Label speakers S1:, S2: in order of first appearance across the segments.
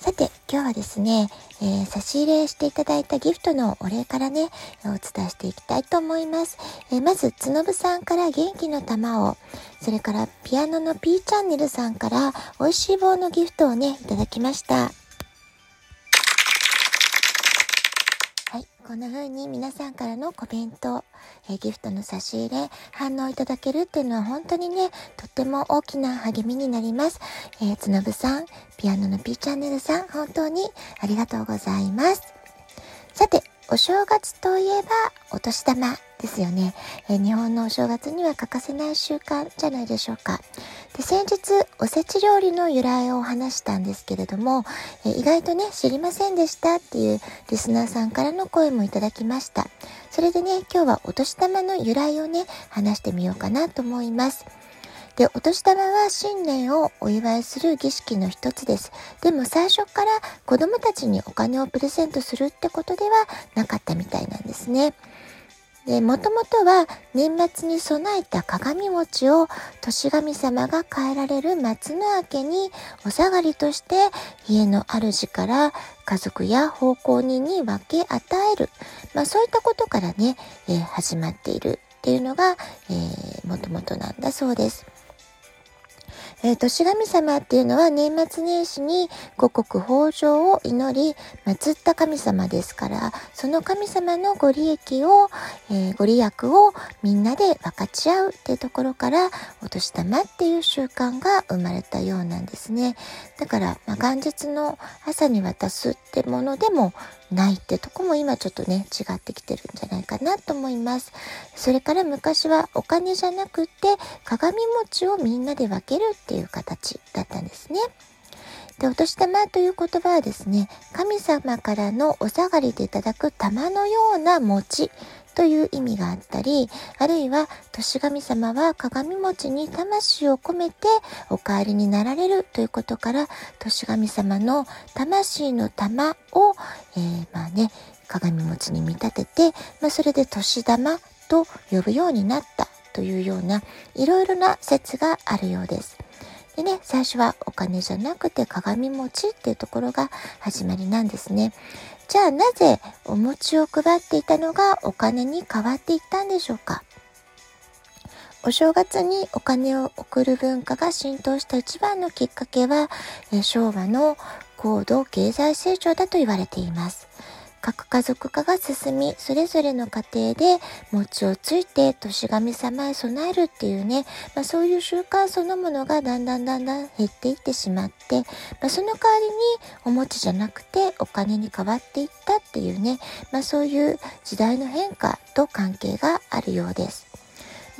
S1: さて、今日はですね、えー、差し入れしていただいたギフトのお礼からね、お伝えしていきたいと思います。えー、まず、つのぶさんから元気の玉を、それからピアノの P チャンネルさんから美味しい棒のギフトをね、いただきました。こんな風に皆さんからのコメント、えー、ギフトの差し入れ、反応いただけるっていうのは本当にね、とっても大きな励みになります。えー、つのぶさん、ピアノの P チャンネルさん、本当にありがとうございます。さて、お正月といえばお年玉ですよね、えー、日本のお正月には欠かせない習慣じゃないでしょうか。で先日おせち料理の由来を話したんですけれども、え、意外とね知りませんでしたっていうリスナーさんからの声もいただきました。それでね今日はお年玉の由来をね話してみようかなと思います。で、お年玉は新年をお祝いする儀式の一つです。でも最初から子供たちにお金をプレゼントするってことではなかったみたいなんですね。で、もともとは年末に備えた鏡餅を年神様が変えられる松の明けにお下がりとして家の主から家族や奉公人に分け与える。まあそういったことからね、えー、始まっているっていうのが、えー、もともとなんだそうです。えー、年神様っていうのは年末年始に五穀豊穣を祈り、祀った神様ですから、その神様のご利益を、えー、ご利益をみんなで分かち合うっていうところから、お年玉っていう習慣が生まれたようなんですね。だから、まあ、元日の朝に渡すってものでもないってとこも今ちょっとね、違ってきてるんじゃないかなと思います。それから昔はお金じゃなくて鏡餅をみんなで分けるってていう形だったんですね。で、お年玉という言葉はですね、神様からのお下がりでいただく玉のような餅という意味があったり、あるいは年神様は鏡餅に魂を込めてお帰りになられるということから、年神様の魂の玉を、えー、まあね、鏡餅に見立てて、まあ、それで年玉と呼ぶようになったというようないろいろな説があるようです。でね、最初はお金じゃなくて鏡餅っていうところが始まりなんですね。じゃあなぜお餅を配っていたのがお金に変わっていったんでしょうか？お正月にお金を送る文化が浸透した一番のきっかけは、昭和の高度経済成長だと言われています。核家族化が進み、それぞれの家庭で餅をついて年神様へ備えるっていうね、まあ、そういう習慣そのものがだんだんだんだん減っていってしまって、まあ、その代わりにお餅じゃなくてお金に変わっていったっていうね、まあ、そういう時代の変化と関係があるようです。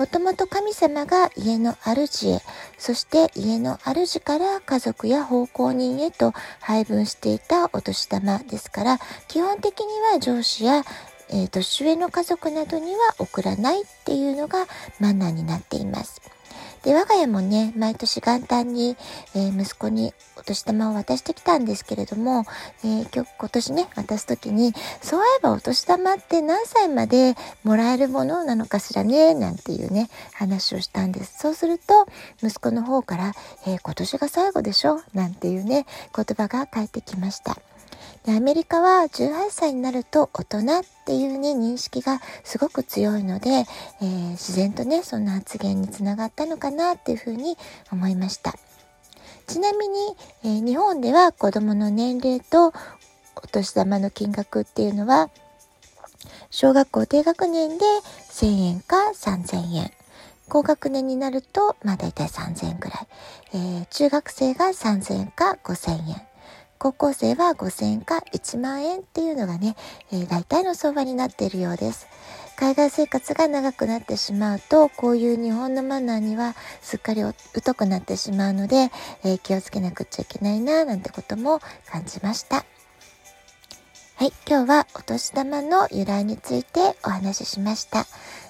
S1: もともと神様が家の主へ、そして家の主から家族や奉公人へと配分していたお年玉ですから、基本的には上司やえー、年上の家族などには送らないっていうのがマナーになっています。で、我が家もね、毎年元旦に、えー、息子にお年玉を渡してきたんですけれども、えー、今日、今年ね、渡す時に、そういえばお年玉って何歳までもらえるものなのかしらね、なんていうね、話をしたんです。そうすると、息子の方から、えー、今年が最後でしょ？なんていうね、言葉が返ってきました。でアメリカは18歳になると大人っていうね認識がすごく強いので、えー、自然とねそんな発言につながったのかなっていうふうに思いましたちなみに、えー、日本では子どもの年齢とお年玉の金額っていうのは小学校低学年で1000円か3000円高学年になると、まあ大体3000円くらい。えー、中学生が3000円か5000円。高校生は5000円か1万円っていうのがね、えー、大体の相場になっているようです。海外生活が長くなってしまうと、こういう日本のマナーにはすっかり疎くなってしまうので、えー、気をつけなくちゃいけないな、なんてことも感じました。はい、今日はお年玉の由来についてお話ししました。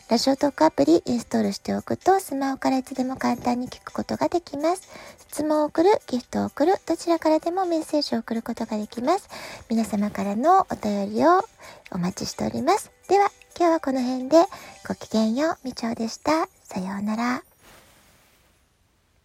S1: ラジオトークアプリインストールしておくとスマホからいつでも簡単に聞くことができます。質問を送る、ギフトを送る、どちらからでもメッセージを送ることができます。皆様からのお便りをお待ちしております。では、今日はこの辺でごきげんよう、みちょうでした。さようなら。